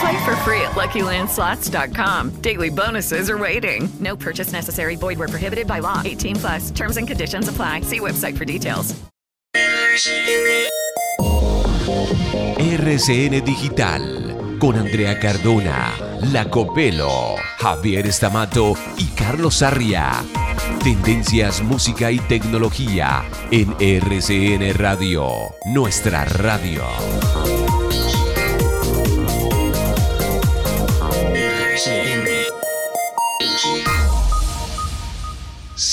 Play for free at LuckyLandSlots.com. Daily bonuses are waiting. No purchase necessary. Void where prohibited by law. 18 plus. Terms and conditions apply. See website for details. RCN Digital con Andrea Cardona, Lacopelo, Javier Estamato y Carlos Sarria. Tendencias, música y tecnología en RCN Radio, nuestra radio.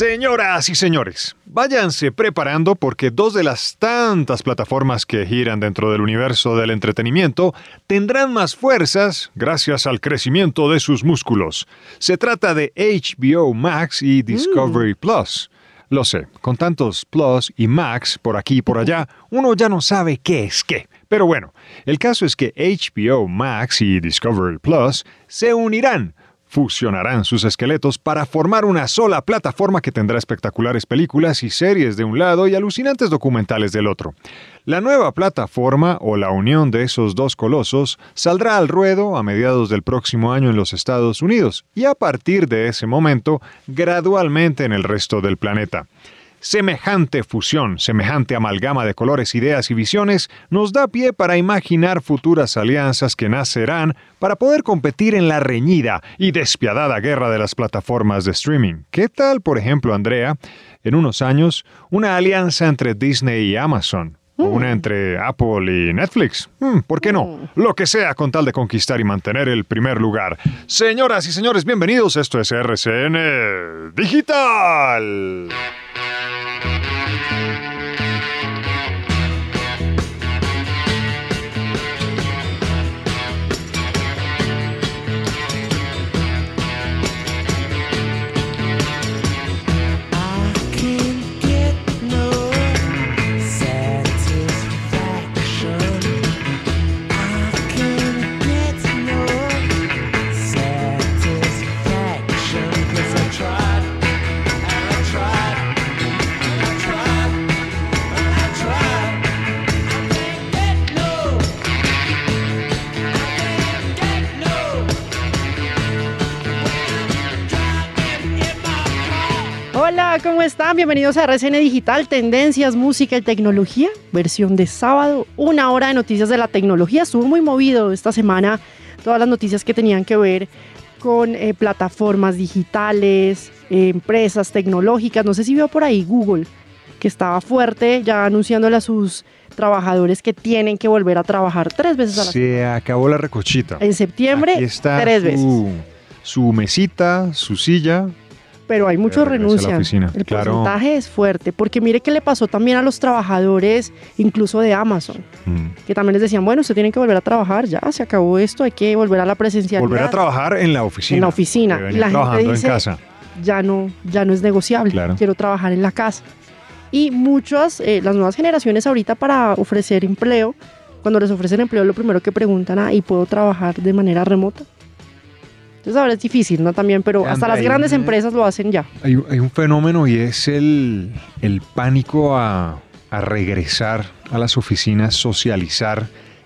Señoras y señores, váyanse preparando porque dos de las tantas plataformas que giran dentro del universo del entretenimiento tendrán más fuerzas gracias al crecimiento de sus músculos. Se trata de HBO Max y Discovery Plus. Lo sé, con tantos Plus y Max por aquí y por allá, uno ya no sabe qué es qué. Pero bueno, el caso es que HBO Max y Discovery Plus se unirán fusionarán sus esqueletos para formar una sola plataforma que tendrá espectaculares películas y series de un lado y alucinantes documentales del otro. La nueva plataforma o la unión de esos dos colosos saldrá al ruedo a mediados del próximo año en los Estados Unidos y a partir de ese momento gradualmente en el resto del planeta. Semejante fusión, semejante amalgama de colores, ideas y visiones nos da pie para imaginar futuras alianzas que nacerán para poder competir en la reñida y despiadada guerra de las plataformas de streaming. ¿Qué tal, por ejemplo, Andrea, en unos años, una alianza entre Disney y Amazon? ¿O una entre Apple y Netflix? Hmm, ¿Por qué no? Lo que sea con tal de conquistar y mantener el primer lugar. Señoras y señores, bienvenidos. Esto es RCN Digital. Hola, ¿cómo están? Bienvenidos a RCN Digital, Tendencias, Música y Tecnología, versión de sábado, una hora de noticias de la tecnología. Estuvo muy movido esta semana todas las noticias que tenían que ver con eh, plataformas digitales, eh, empresas tecnológicas. No sé si vio por ahí Google, que estaba fuerte ya anunciándole a sus trabajadores que tienen que volver a trabajar tres veces a la semana. Se acabó la recochita. En septiembre, Aquí está tres su, veces. su mesita, su silla. Pero hay mucho regresa a la renuncia. oficina, El claro. porcentaje es fuerte, porque mire qué le pasó también a los trabajadores, incluso de Amazon, Mm. que también les decían, bueno, usted tiene que volver a trabajar, ya se acabó esto, hay que volver a la presencialidad. Volver a trabajar en la oficina. En la oficina. que Y la gente dice, en casa. Ya no, ya no es negociable, Claro. quiero trabajar en la casa. Y muchas, eh, las nuevas generaciones ahorita para ofrecer empleo, cuando les ofrecen empleo, lo primero que preguntan, ah, ¿y puedo trabajar de manera remota? Entonces ahora es difícil, ¿no? También, pero hasta las grandes empresas lo hacen ya. Hay, hay un fenómeno y es el, el pánico a, a regresar a las oficinas, socializar,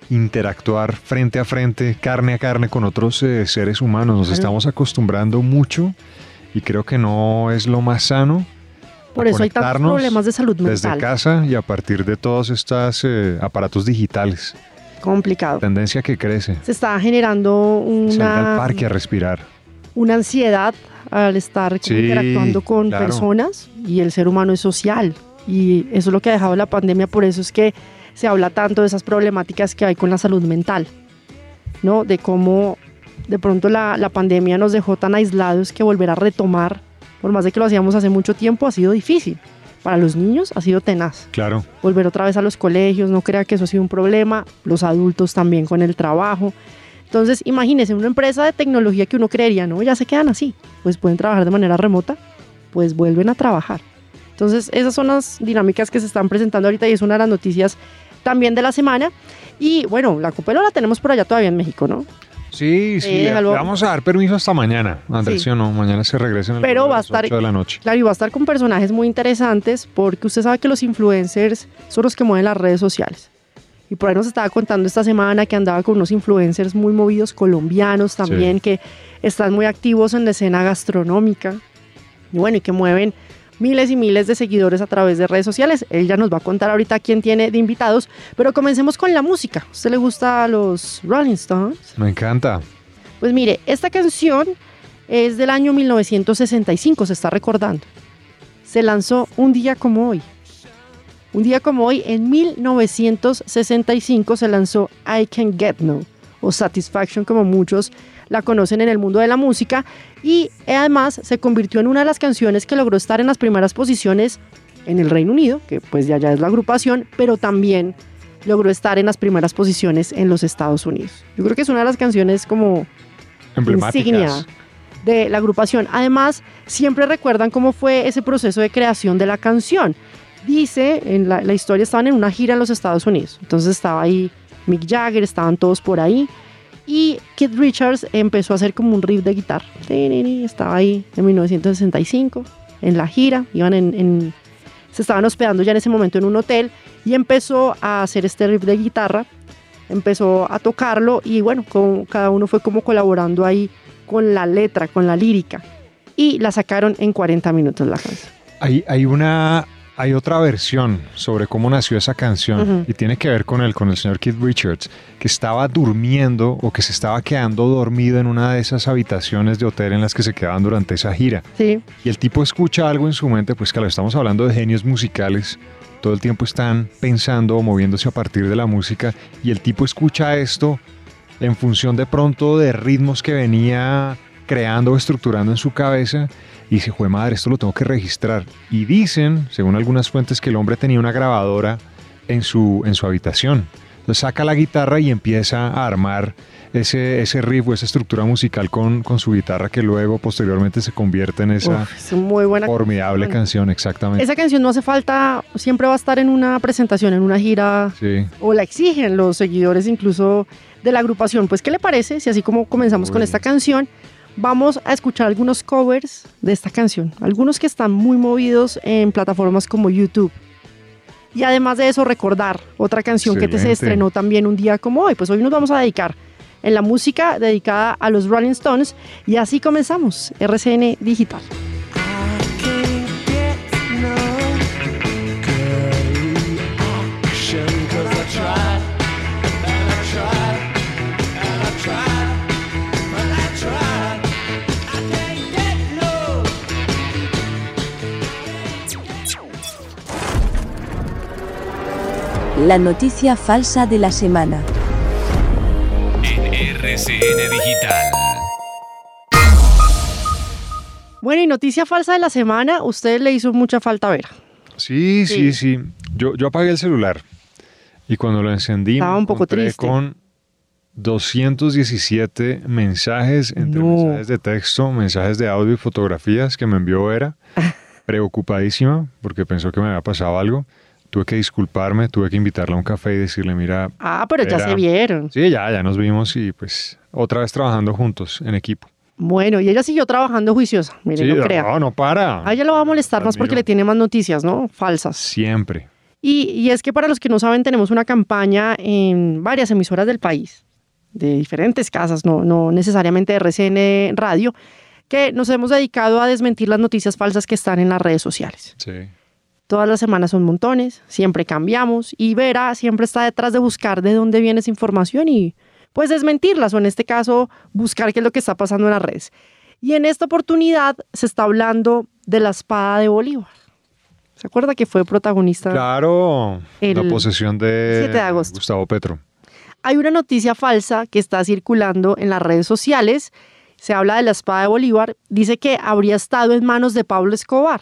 interactuar frente a frente, carne a carne con otros eh, seres humanos. Nos estamos acostumbrando mucho y creo que no es lo más sano. Por eso hay tantos problemas de salud Desde mental. casa y a partir de todos estos aparatos digitales. Complicado. Tendencia que crece. Se está generando Salga al una, parque a respirar. una ansiedad al estar Sí, interactuando con claro. personas y el ser humano es social. Y eso es lo que ha dejado la pandemia, por eso es que se habla tanto de esas problemáticas que hay con la salud mental, ¿no? De cómo de pronto la, la pandemia nos dejó tan aislados que volver a retomar, por más de que lo hacíamos hace mucho tiempo, ha sido difícil. Para los niños ha sido tenaz. Claro. Volver otra vez a los colegios, no crea que eso ha sido un problema. Los adultos también con el trabajo. Entonces, imagínense, una empresa de tecnología que uno creería, no, ya se quedan así, pues pueden trabajar de manera remota, pues vuelven a trabajar. Entonces, esas son las dinámicas que se están presentando ahorita y es una de las noticias también de la semana. Y bueno, la Copelo la tenemos por allá todavía en México, ¿no? Sí, sí, le vamos a dar permiso hasta mañana, Andrés, Sí. ¿sí o no? Mañana se regresa en el Pero va a estar, 8 de la noche. claro, y va a estar con personajes muy interesantes porque usted sabe que los influencers son los que mueven las redes sociales. Y por ahí nos estaba contando esta semana que andaba con unos influencers muy movidos colombianos también, Sí. que están muy activos en la escena gastronómica. Y bueno, y que mueven miles y miles de seguidores a través de redes sociales. Él ya nos va a contar ahorita quién tiene de invitados, pero comencemos con la música. ¿A usted le gusta los Rolling Stones? Me encanta. Pues mire, esta canción es del año 1965, se está recordando. Se lanzó un día como hoy. Un día como hoy, en 1965, se lanzó I Can Get No, o Satisfaction, como muchos la conocen en el mundo de la música, y además se convirtió en una de las canciones que logró estar en las primeras posiciones en el Reino Unido, que pues ya ya es la agrupación, pero también logró estar en las primeras posiciones en los Estados Unidos. Yo creo que es una de las canciones como insignia de la agrupación. Además, siempre recuerdan cómo fue ese proceso de creación de la canción. Dice, en la, la historia estaban en una gira en los Estados Unidos. Entonces estaba ahí Mick Jagger, estaban todos por ahí. Y Keith Richards empezó a hacer como un riff de guitarra. Estaba ahí en 1965, en la gira. Iban en- se estaban hospedando ya en ese momento en un hotel y empezó a hacer este riff de guitarra. Empezó a tocarlo y bueno, con- cada uno fue como colaborando ahí con la letra, con la lírica. Y la sacaron en 40 minutos la canción. Hay, hay una, hay otra versión sobre cómo nació esa canción y tiene que ver con el, con el señor Keith Richards, que estaba durmiendo o que se estaba quedando dormido en una de esas habitaciones de hotel en las que se quedaban durante esa gira. Sí, Y el tipo escucha algo en su mente, pues claro, estamos hablando de genios musicales, todo el tiempo están pensando o moviéndose a partir de la música y el tipo escucha esto en función de pronto de ritmos que venía creando o estructurando en su cabeza y dice, jue madre, esto lo tengo que registrar. Y dicen, según algunas fuentes, que el hombre tenía una grabadora en su, en su habitación. Entonces saca la guitarra y empieza a armar ese, ese riff o esa estructura musical con, con su guitarra que luego posteriormente se convierte en esa Uf, es muy buena formidable canción. canción, exactamente. Esa canción no hace falta, siempre va a estar en una presentación, en una gira, Sí. o la exigen los seguidores incluso de la agrupación. Pues, ¿qué le parece si así como comenzamos con esta canción, vamos a escuchar algunos covers de esta canción? Algunos que están muy movidos en plataformas como YouTube. Y además de eso, recordar otra canción que te se Excelente. estrenó también un día como hoy. Pues hoy nos vamos a dedicar en la música dedicada a los Rolling Stones. Y así comenzamos, RCN Digital. La noticia falsa de la semana. En RCN Digital. Bueno, y noticia falsa de la semana, usted le hizo mucha falta ver. Sí, Sí. sí, sí. Yo, yo apagué el celular y cuando lo encendí Estaba me un poco encontré triste. con 217 mensajes entre No. mensajes de texto, mensajes de audio y fotografías que me envió Vera, preocupadísima porque pensó que me había pasado algo. Tuve que disculparme, tuve que invitarla a un café y decirle, mira, Ah, pero ya se vieron. sí, ya, ya nos vimos y pues otra vez trabajando juntos en equipo. Bueno, y ella siguió trabajando juiciosa. Mire, Sí, no crea. no, no para. A ella lo va a molestar más porque le tiene más noticias, ¿no? Falsas. Siempre. Y, y es que para los que no saben, tenemos una campaña en varias emisoras del país, de diferentes casas, no, no necesariamente de RCN Radio, que nos hemos dedicado a desmentir las noticias falsas que están en las redes sociales. Sí. Todas las semanas son montones, siempre cambiamos y Vera siempre está detrás de buscar de dónde viene esa información y pues desmentirlas o en este caso buscar qué es lo que está pasando en las redes. Y en esta oportunidad se está hablando de la espada de Bolívar. ¿Se acuerda que fue protagonista? Claro, El la posesión de, 7 de agosto. Gustavo Petro. Hay una noticia falsa que está circulando en las redes sociales. Se habla de la espada de Bolívar. Dice que habría estado en manos de Pablo Escobar.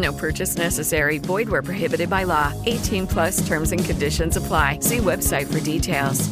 No purchase necessary. Void where prohibited by law. 18 plus terms and conditions apply. See website for details.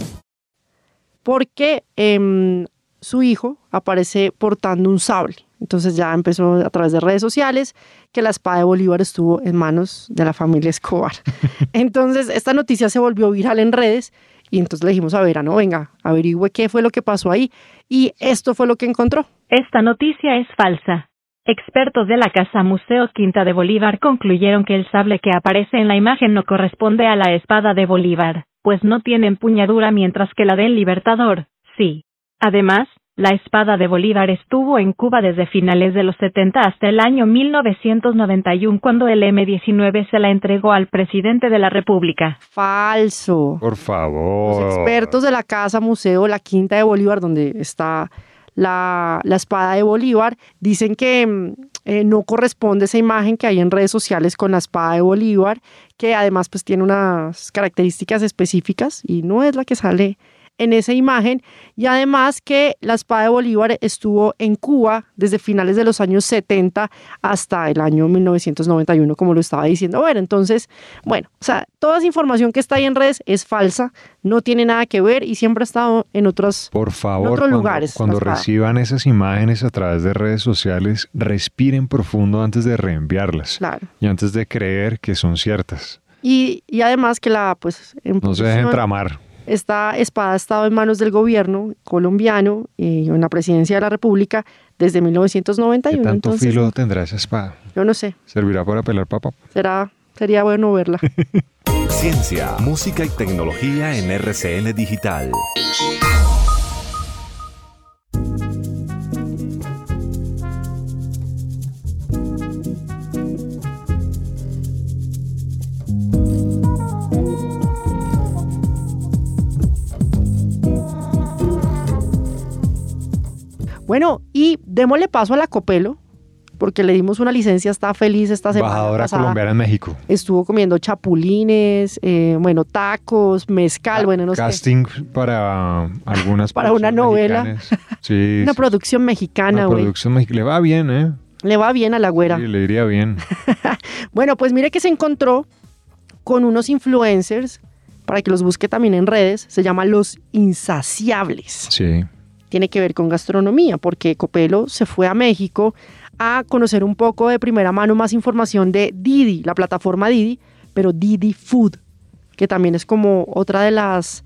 Porque em, su hijo aparece portando un sable. Entonces ya empezó a través de redes sociales que la espada de Bolívar estuvo en manos de la familia Escobar. Entonces esta noticia se volvió viral en redes y entonces le dijimos a Vera, no, venga, averigüe qué fue lo que pasó ahí. Y esto fue lo que encontró. Esta noticia es falsa. Expertos de la Casa Museo Quinta de Bolívar concluyeron que el sable que aparece en la imagen no corresponde a la espada de Bolívar, pues no tiene empuñadura mientras que la del Libertador, sí. Además, la espada de Bolívar estuvo en Cuba desde finales de los 70 hasta el año 1991 cuando el M-19 se la entregó al presidente de la República. Falso. Por favor. Los expertos de la Casa Museo, la Quinta de Bolívar, donde está la, la espada de Bolívar, dicen que mm, eh, no corresponde esa imagen que hay en redes sociales con la espada de Bolívar, que además pues tiene unas características específicas y no es la que sale en esa imagen y además que la espada de Bolívar estuvo en Cuba desde finales de los años 70 hasta el año 1991, como lo estaba diciendo. Bueno, entonces, bueno, o sea, toda esa información que está ahí en redes es falsa, no tiene nada que ver y siempre ha estado en otros, Por favor, en otros cuando, lugares. cuando reciban esas imágenes a través de redes sociales, respiren profundo antes de reenviarlas Claro. y antes de creer que son ciertas. Y, y además que la, pues, en No se dejen tramar. Esta espada ha estado en manos del gobierno colombiano y en la presidencia de la República desde ¿Qué 1991. tanto Entonces, filo tendrá esa espada? yo no sé, ¿Servirá para pelar papa? será, sería bueno verla. Ciencia, música y tecnología en RCN Digital. Bueno, y démosle paso a la Copelo, porque le dimos una licencia, está feliz esta semana. Embajadora pasada. colombiana en México. Estuvo comiendo chapulines, eh, bueno, tacos, mezcal, bueno, no sé. Casting para algunas Para una novela. Sí, Una sí, producción mexicana, una güey. producción mexicana. Le va bien, ¿eh? Le va bien a la güera. Sí, le iría bien. Bueno, pues mire que se encontró con unos influencers, para que los busque también en redes, se llama Los Insaciables. Sí. Tiene que ver con gastronomía, porque Copelo se fue a México a conocer un poco de primera mano más información de Didi, la plataforma Didi, pero Didi Food, que también es como otra de las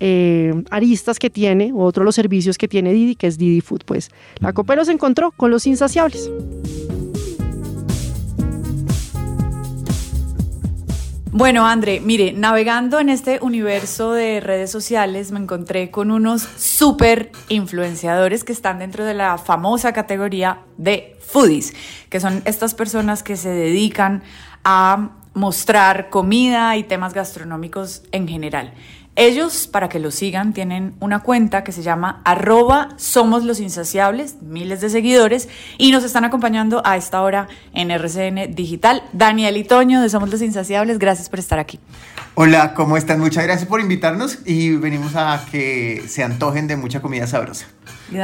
eh, aristas que tiene, otro de los servicios que tiene Didi, que es Didi Food. Pues la Copelo se encontró con Los Insaciables. Bueno, André, mire, navegando en este universo de redes sociales me encontré con unos super influenciadores que están dentro de la famosa categoría de foodies, que son estas personas que se dedican a mostrar comida y temas gastronómicos en general. Ellos, para que los sigan, tienen una cuenta que se llama arroba somos los insaciables, miles de seguidores, y nos están acompañando a esta hora en RCN Digital. Daniel y Toño de Somos los Insaciables, gracias por estar aquí. Hola, ¿cómo están? Muchas gracias por invitarnos y venimos a que se antojen de mucha comida sabrosa.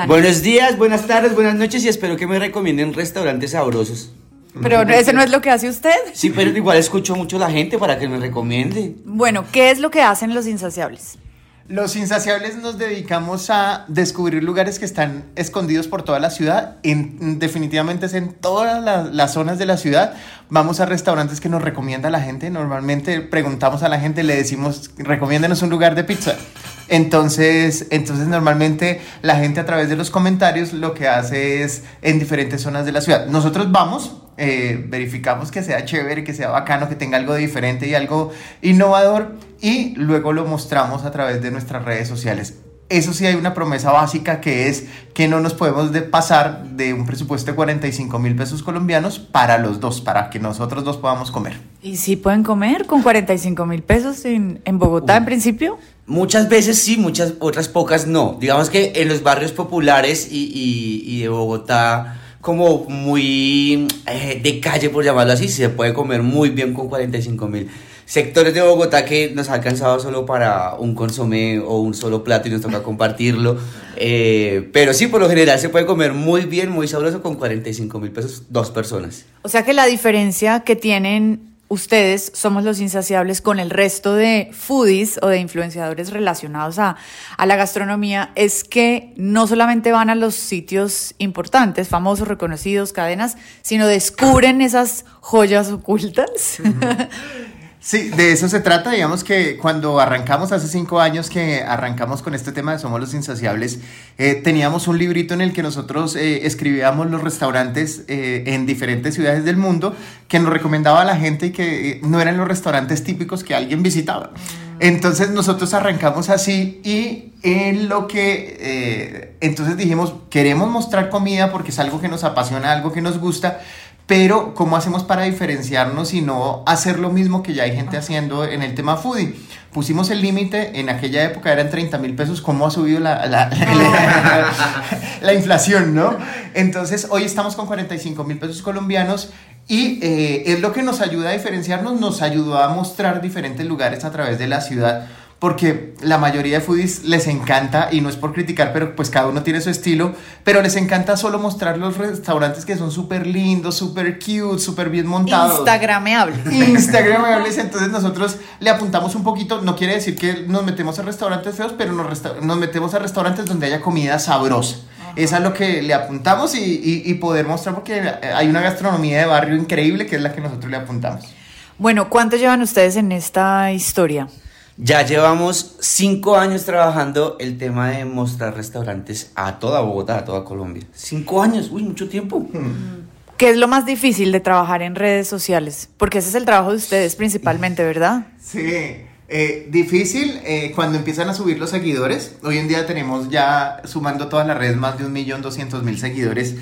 Buenos días, buenas tardes, buenas noches y espero que me recomienden restaurantes sabrosos. Pero no- ese no es lo que hace usted. Sí, pero igual escucho mucho a la gente para que me recomiende. Bueno, ¿qué es lo que hacen los insaciables? Los insaciables nos dedicamos a descubrir lugares que están escondidos por toda la ciudad. En, definitivamente es en todas la- las zonas de la ciudad. Vamos a restaurantes que nos recomienda la gente. Normalmente preguntamos a la gente, le decimos, recomiéndenos un lugar de pizza. Entonces, entonces normalmente la gente a través de los comentarios lo que hace es en diferentes zonas de la ciudad. Nosotros vamos, eh, verificamos que sea chévere, que sea bacano, que tenga algo diferente y algo innovador y luego lo mostramos a través de nuestras redes sociales. eso sí hay una promesa básica que es que no nos podemos de pasar de un presupuesto de 45 mil pesos colombianos para los dos, para que nosotros dos podamos comer. ¿Y si pueden comer con 45 mil pesos en, en Bogotá en principio? Muchas veces sí, muchas otras pocas no. Digamos que en los barrios populares y, y- de Bogotá, como muy eh, de calle, por llamarlo así, se puede comer muy bien con 45 mil. Sectores de Bogotá que nos ha alcanzado solo para un consomé o un solo plato y nos toca compartirlo. Eh, pero sí, por lo general se puede comer muy bien, muy sabroso con 45 mil pesos dos personas. O sea que la diferencia que tienen ustedes, somos los insaciables, con el resto de foodies o de influenciadores relacionados a, a la gastronomía, es que no solamente van a los sitios importantes, famosos, reconocidos, cadenas, sino descubren esas joyas ocultas. Sí, de eso se trata. Digamos que cuando arrancamos hace cinco años que arrancamos con este tema de Somos los Insaciables, eh, teníamos un librito en el que nosotros eh, escribíamos los restaurantes eh, en diferentes ciudades del mundo que nos recomendaba a la gente y que eh, no eran los restaurantes típicos que alguien visitaba. Entonces nosotros arrancamos así y en lo que eh, entonces dijimos queremos mostrar comida porque es algo que nos apasiona, algo que nos gusta, pero ¿cómo hacemos para diferenciarnos y no hacer lo mismo que ya hay gente haciendo en el tema foodie? Pusimos el límite, en aquella época eran 30 mil pesos, ¿cómo ha subido la, la, la- la inflación, no? Entonces hoy estamos con 45 mil pesos colombianos y eh, es lo que nos ayuda a diferenciarnos, nos ayudó a mostrar diferentes lugares a través de la ciudad porque la mayoría de foodies les encanta, y no es por criticar, pero pues cada uno tiene su estilo, pero les encanta solo mostrar los restaurantes que son súper lindos, súper cute, súper bien montados. Instagrameables. Instagramables, entonces nosotros le apuntamos un poquito, no quiere decir que nos metemos a restaurantes feos, pero nos, nos metemos a restaurantes donde haya comida sabrosa. Eso es lo que le apuntamos y, y- y poder mostrar porque hay una gastronomía de barrio increíble que es la que nosotros le apuntamos. Bueno, ¿cuánto llevan ustedes en esta historia? Ya llevamos cinco años trabajando el tema de mostrar restaurantes a toda Bogotá, a toda Colombia. Cinco años, uy, mucho tiempo. ¿Qué es lo más difícil de trabajar en redes sociales? Porque ese es el trabajo de ustedes principalmente, ¿verdad? Sí, eh, difícil eh, cuando empiezan a subir los seguidores. Hoy en día tenemos ya, sumando todas las redes, más de un millón doscientos mil seguidores.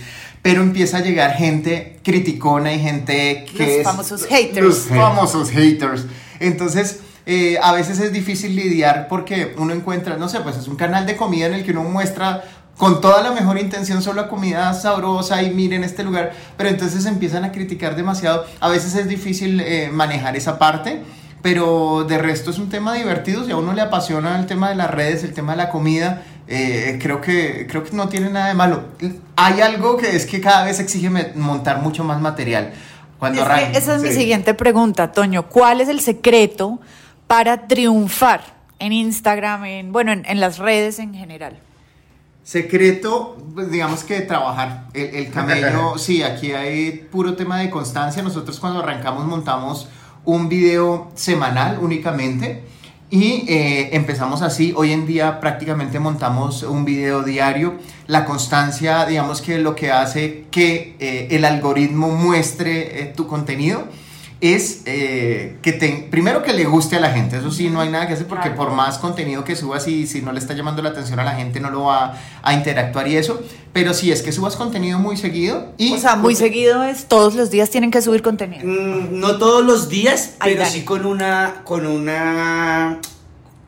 Pero empieza a llegar gente criticona y gente que Los es- famosos haters. Los famosos haters. Entonces, eh, a veces es difícil lidiar porque uno encuentra, no sé, pues es un canal de comida en el que uno muestra con toda la mejor intención solo comida sabrosa y miren este lugar, pero entonces empiezan a criticar demasiado. A veces es difícil eh, manejar esa parte, pero de resto es un tema divertido. Si a uno le apasiona el tema de las redes, el tema de la comida, eh, creo, que, creo que no tiene nada de malo. Hay algo que es que cada vez exige montar mucho más material. Cuando Es esa es mi sí. siguiente pregunta, Toño. ¿Cuál es el secreto para triunfar en Instagram, en, bueno, en, en las redes en general? Secreto, pues digamos que trabajar. El, el camello, sí, aquí hay puro tema de constancia. Nosotros cuando arrancamos montamos un video semanal únicamente y eh, empezamos así. Hoy en día prácticamente montamos un video diario. La constancia, digamos que lo que hace que eh, el algoritmo muestre eh, tu contenido es eh, que te, primero que le guste a la gente, eso sí, no hay nada que hacer porque por más contenido que subas y si no le está llamando la atención a la gente no lo va a interactuar y eso, pero sí es que subas contenido muy seguido y... O sea, muy seguido es todos los días tienen que subir contenido. Mm, No todos los días, pero sí con una, con una,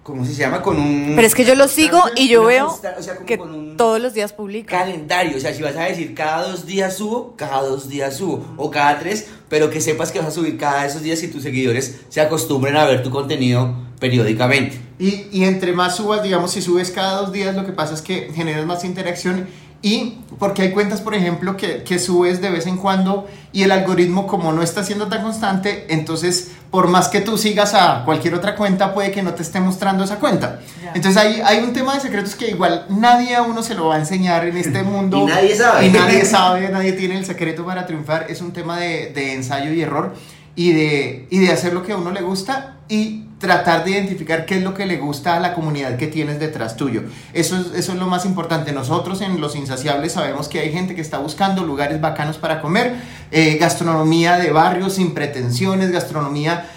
¿cómo se llama? Con un... Pero es que yo lo sigo y yo veo o sea, como que con un todos los días publica. calendario, o sea, si vas a decir cada dos días subo, cada dos días subo, o cada tres, pero que sepas que vas a subir cada esos días y tus seguidores se acostumbren a ver tu contenido periódicamente. Y, y entre más subas, digamos, si subes cada dos días, lo que pasa es que generas más interacción. Y porque hay cuentas, por ejemplo, que, que subes de vez en cuando y el algoritmo, como no está siendo tan constante, entonces, por más que tú sigas a cualquier otra cuenta, puede que no te esté mostrando esa cuenta. Entonces, hay, hay un tema de secretos que igual nadie a uno se lo va a enseñar en este mundo. Y nadie sabe. Y nadie sabe, nadie tiene el secreto para triunfar. Es un tema de, de ensayo y error y de, y de hacer lo que a uno le gusta y tratar de identificar qué es lo que le gusta a la comunidad que tienes detrás tuyo. Eso es, eso es lo más importante. Nosotros en Los Insaciables sabemos que hay gente que está buscando lugares bacanos para comer, eh, gastronomía de barrio sin pretensiones, gastronomía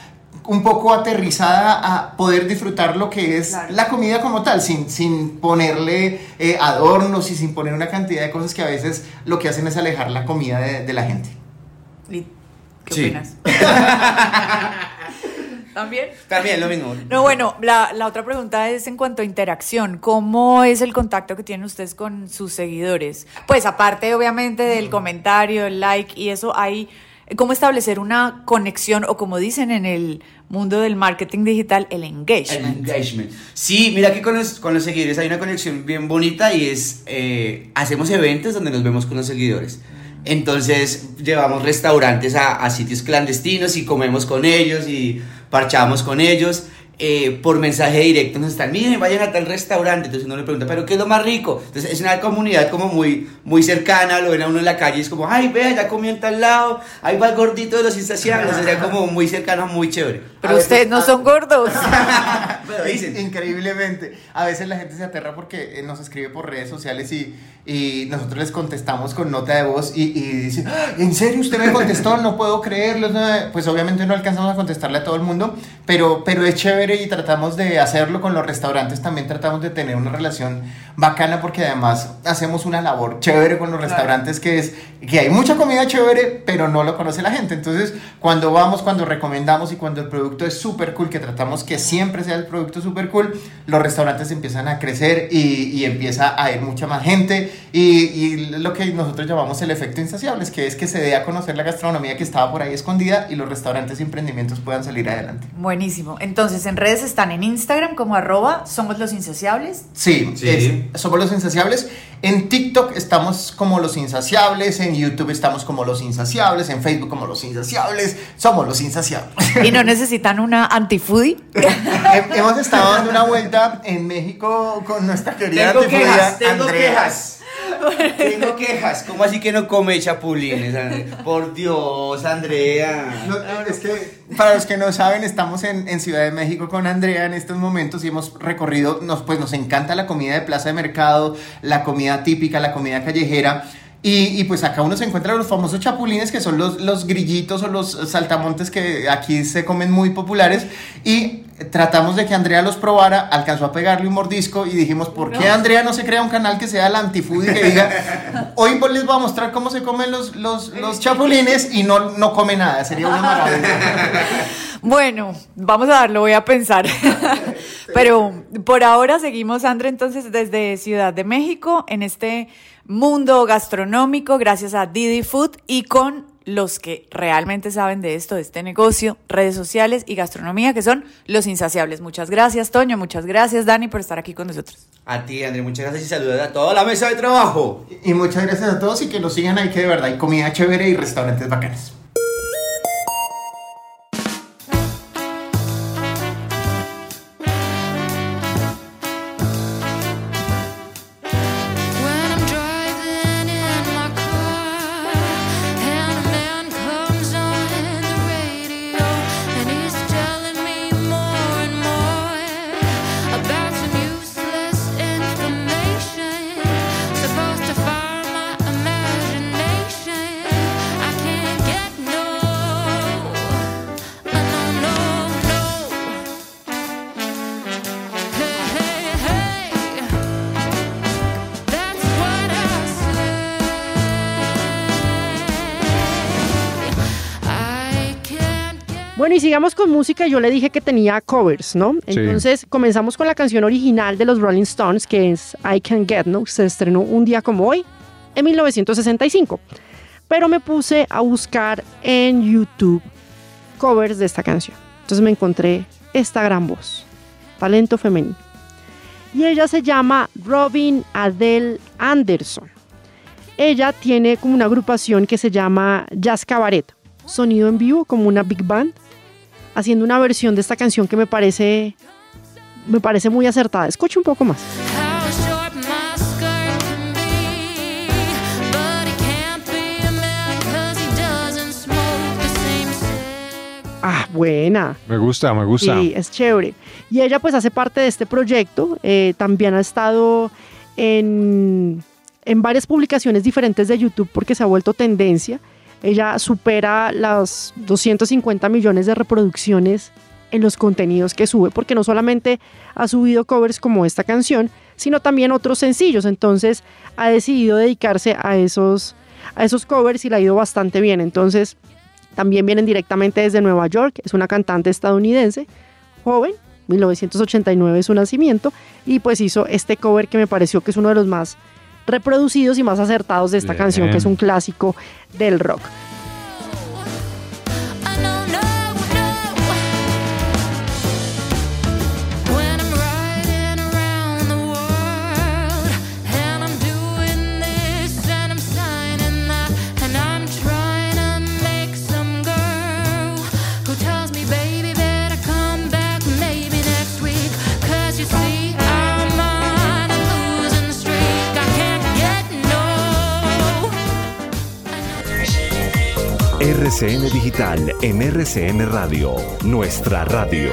un poco aterrizada a poder disfrutar lo que es la comida como tal, sin, sin ponerle eh, adornos y sin poner una cantidad de cosas que a veces lo que hacen es alejar la comida de, de la gente. ¿Qué Sí. ¿También? También lo mismo. No, bueno, la, la otra pregunta es en cuanto a interacción. ¿Cómo es el contacto que tienen ustedes con sus seguidores? Pues aparte, obviamente, del comentario, el like y eso, hay cómo establecer una conexión o como dicen en el mundo del marketing digital, el El engagement. engagement. Sí, mira que con los, con los seguidores hay una conexión bien bonita y es, eh, hacemos eventos donde nos vemos con los seguidores. Entonces llevamos restaurantes a, a sitios clandestinos y comemos con ellos y parchamos con ellos. Eh, por mensaje directo nos están, miren, vayan a tal restaurante. Entonces uno le pregunta, ¿pero qué es lo más rico? Entonces es una comunidad como muy, muy cercana, lo ven a uno en la calle y es como, ay, vea, ya comió en tal lado, ahí va el gordito de los insaciables. O sea, como muy cercano, muy chévere. Pero ustedes no son gordos. Pero dicen. Increíblemente. A veces la gente se aterra porque eh, nos escribe por redes sociales y, y nosotros les contestamos con nota de voz y, y dice, "Ah, ¿en serio usted me contestó? No puedo creerlo. no". Pues obviamente no alcanzamos a contestarle a todo el mundo, pero, pero es chévere y tratamos de hacerlo con los restaurantes. También tratamos de tener una relación bacana porque además hacemos una labor chévere con los restaurantes que es que hay mucha comida chévere, pero no lo conoce la gente. Entonces, cuando vamos, cuando recomendamos y cuando el producto es súper cool, que tratamos que siempre sea el producto súper cool, los restaurantes empiezan a crecer y, y empieza a ir mucha más gente. Y, y lo que nosotros llamamos el efecto insaciables, que es que se dé a conocer la gastronomía que estaba por ahí escondida y los restaurantes y emprendimientos puedan salir adelante. Buenísimo. Entonces, en redes están en Instagram como arroba somos los insaciables. Sí, Sí. es- somos los insaciables. En TikTok estamos como los insaciables, en YouTube estamos como los insaciables, en Facebook como los insaciables, somos los insaciables. Y no necesitan una antifoodie. Hem- Hemos estado dando una vuelta en México con nuestra querida Tengo antifodia, quejas, tengo Andrea. quejas. Tengo quejas. ¿Cómo así que no come chapulines? Por Dios, Andrea. No, es que para los que no saben, estamos en, en Ciudad de México con Andrea en estos momentos y hemos recorrido, nos, pues nos encanta la comida de plaza de mercado, la comida típica, la comida callejera. Y, y pues acá uno se encuentra los famosos chapulines, que son los, los grillitos o los saltamontes que aquí se comen muy populares. Y tratamos de que Andrea los probara, alcanzó a pegarle un mordisco y dijimos, ¿por qué Andrea no se crea un canal que sea la antifoodie que diga, hoy les voy a mostrar cómo se comen los, los, los chapulines y no, no come nada? Sería una maravilla. Bueno, vamos a darlo, voy a pensar. Pero por ahora seguimos, André, entonces desde Ciudad de México en este mundo gastronómico, gracias a Didi Food y con los que realmente saben de esto, de este negocio, redes sociales y gastronomía, que son los insaciables. Muchas gracias, Toño, muchas gracias, Dani, por estar aquí con nosotros. A ti, Andrea, muchas gracias y saludos a toda la mesa de trabajo. Y muchas gracias a todos y que nos sigan ahí, que de verdad hay comida chévere y restaurantes bacanes. Bueno, y sigamos con música. Yo le dije que tenía covers, ¿no? Sí. Entonces comenzamos con la canción original de los Rolling Stones, que es I Can Get No. Se estrenó un día como hoy, en 1965. Pero me puse a buscar en YouTube covers de esta canción. Entonces me encontré esta gran voz, talento femenino. Y ella se llama Robin Adele Anderson. Ella tiene como una agrupación que se llama Jazz Cabaret, sonido en vivo como una big band, haciendo una versión de esta canción que me parece me parece muy acertada. Escucha un poco más. Ah, buena. Me gusta, me gusta. Sí, es chévere. Y ella pues hace parte de este proyecto. eh, también ha estado en, en varias publicaciones diferentes de YouTube porque se ha vuelto tendencia. Ella supera las 250 millones de reproducciones en los contenidos que sube, porque no solamente ha subido covers como esta canción, sino también otros sencillos. Entonces ha decidido dedicarse a esos, a esos covers y le ha ido bastante bien. Entonces también vienen directamente desde Nueva York. Es una cantante estadounidense, joven, 1989 es su nacimiento, y pues hizo este cover que me pareció que es uno de los más reproducidos y más acertados de esta Bien. canción, que es un clásico del rock. RCN Digital en RCN Radio, nuestra radio.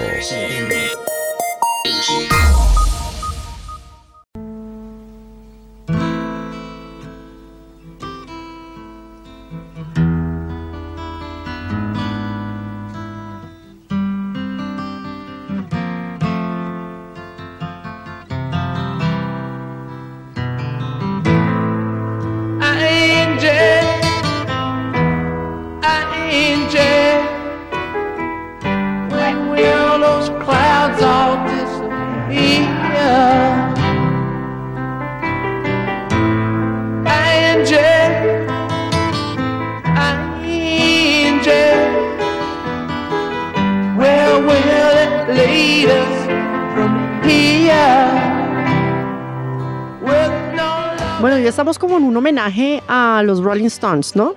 Homenaje a los Rolling Stones, ¿no?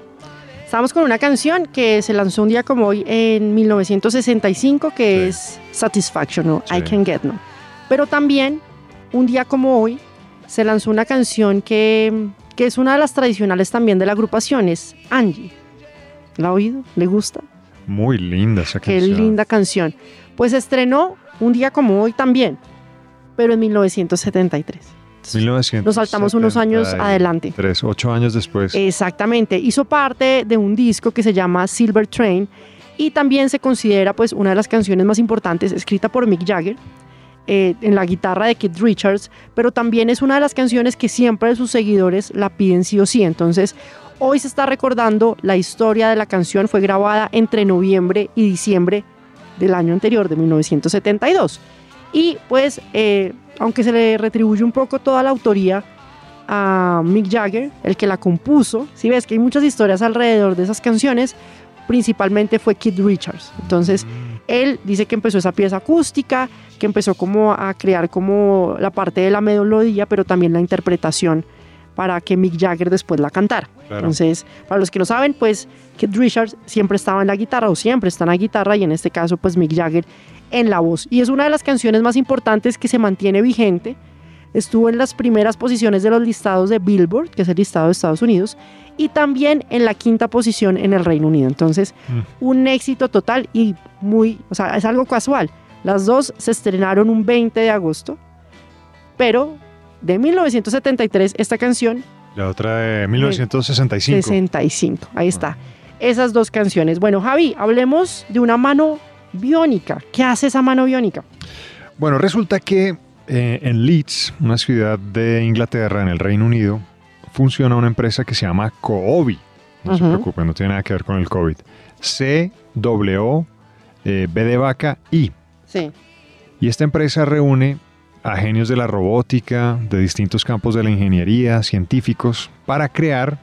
Estamos con una canción que se lanzó un día como hoy en 1965, que es Satisfaction o I Can Get No. Pero también, un día como hoy, se lanzó una canción que, que es una de las tradicionales también de la agrupación, es Angie. ¿La ha oído? ¿Le gusta? Muy linda esa Qué canción. linda canción. Pues estrenó un día como hoy también, pero en 1973. 1973. Nos saltamos unos años adelante. Tres, ocho años después. Exactamente, hizo parte de un disco que se llama Silver Train y también se considera pues una de las canciones más importantes escrita por Mick Jagger eh, en la guitarra de Keith Richards, pero también es una de las canciones que siempre sus seguidores la piden sí o sí. Entonces, hoy se está recordando la historia de la canción, fue grabada entre noviembre y diciembre del año anterior, de 1972. Y pues, eh, aunque se le retribuye un poco toda la autoría a Mick Jagger, el que la compuso, si ves que hay muchas historias alrededor de esas canciones, principalmente fue Keith Richards. Entonces, él dice que empezó esa pieza acústica, que empezó como a crear como la parte de la melodía, pero también la interpretación para que Mick Jagger después la cantara. Claro. Entonces, para los que no saben, pues Keith Richards siempre estaba en la guitarra o siempre está en la guitarra y en este caso pues Mick Jagger en la voz. Y es una de las canciones más importantes que se mantiene vigente. Estuvo en las primeras posiciones de los listados de Billboard, que es el listado de Estados Unidos, y también en la quinta posición en el Reino Unido. Entonces, un éxito total y muy, o sea, es algo casual. Las dos se estrenaron un 20 de agosto, pero de 1973 esta canción La otra de 1965. 65. Ahí está. Esas dos canciones. Bueno, Javi, hablemos de una mano biónica. ¿Qué hace esa mano biónica? Bueno, resulta que eh, en Leeds, una ciudad de Inglaterra, en el Reino Unido, funciona una empresa que se llama Coobi. No se preocupen, no tiene nada que ver con el COVID. C-W, eh, B de vaca, I. Sí. Y esta empresa reúne a genios de la robótica, de distintos campos de la ingeniería, científicos, para crear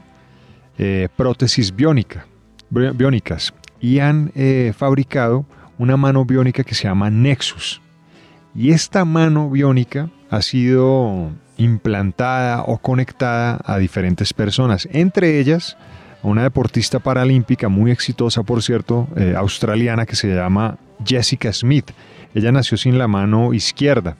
eh, prótesis biónica, bi- biónicas. Y han eh, fabricado una mano biónica que se llama Nexus. Y esta mano biónica ha sido implantada o conectada a diferentes personas, entre ellas a una deportista paralímpica muy exitosa, por cierto, eh, australiana, que se llama Jessica Smith. Ella nació sin la mano izquierda.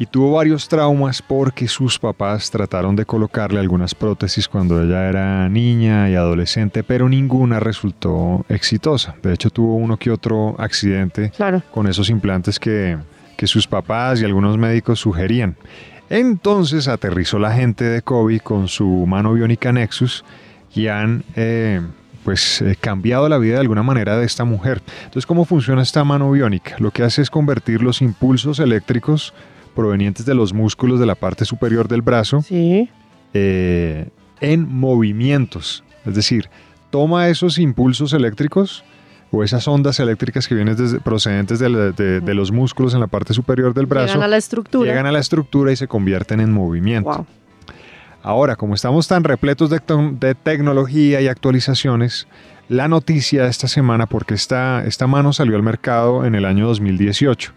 Y tuvo varios traumas porque sus papás trataron de colocarle algunas prótesis cuando ella era niña y adolescente, pero ninguna resultó exitosa. De hecho, tuvo uno que otro accidente Claro. con esos implantes que, que sus papás y algunos médicos sugerían. Entonces aterrizó la gente de Kobe con su mano biónica Nexus y han eh, pues eh, cambiado la vida de alguna manera de esta mujer. Entonces, ¿cómo funciona esta mano biónica? Lo que hace es convertir los impulsos eléctricos provenientes de los músculos de la parte superior del brazo eh, en movimientos. Es decir, toma esos impulsos eléctricos o esas ondas eléctricas que vienen desde- procedentes de, la- de- de los músculos en la parte superior del brazo. Llegan a la estructura. Llegan a la estructura y se convierten en movimiento. Ahora, como estamos tan repletos de, de tecnología y actualizaciones, la noticia esta semana, porque esta, esta mano salió al mercado en el año 2018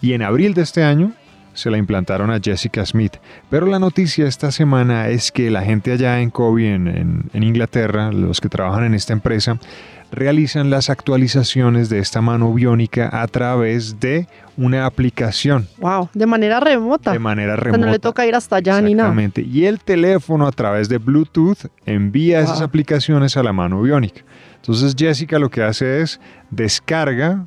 y en abril de este año se la implantaron a Jessica Smith. Pero la noticia esta semana es que la gente allá en Kobe, en, en- en Inglaterra, los que trabajan en esta empresa, realizan las actualizaciones de esta mano biónica a través de una aplicación. Wow, de manera remota. De manera O sea, no le remota. toca ir hasta allá ni nada. Exactamente. Y el teléfono a través de Bluetooth envía esas aplicaciones a la mano biónica. Entonces Jessica lo que hace es descarga,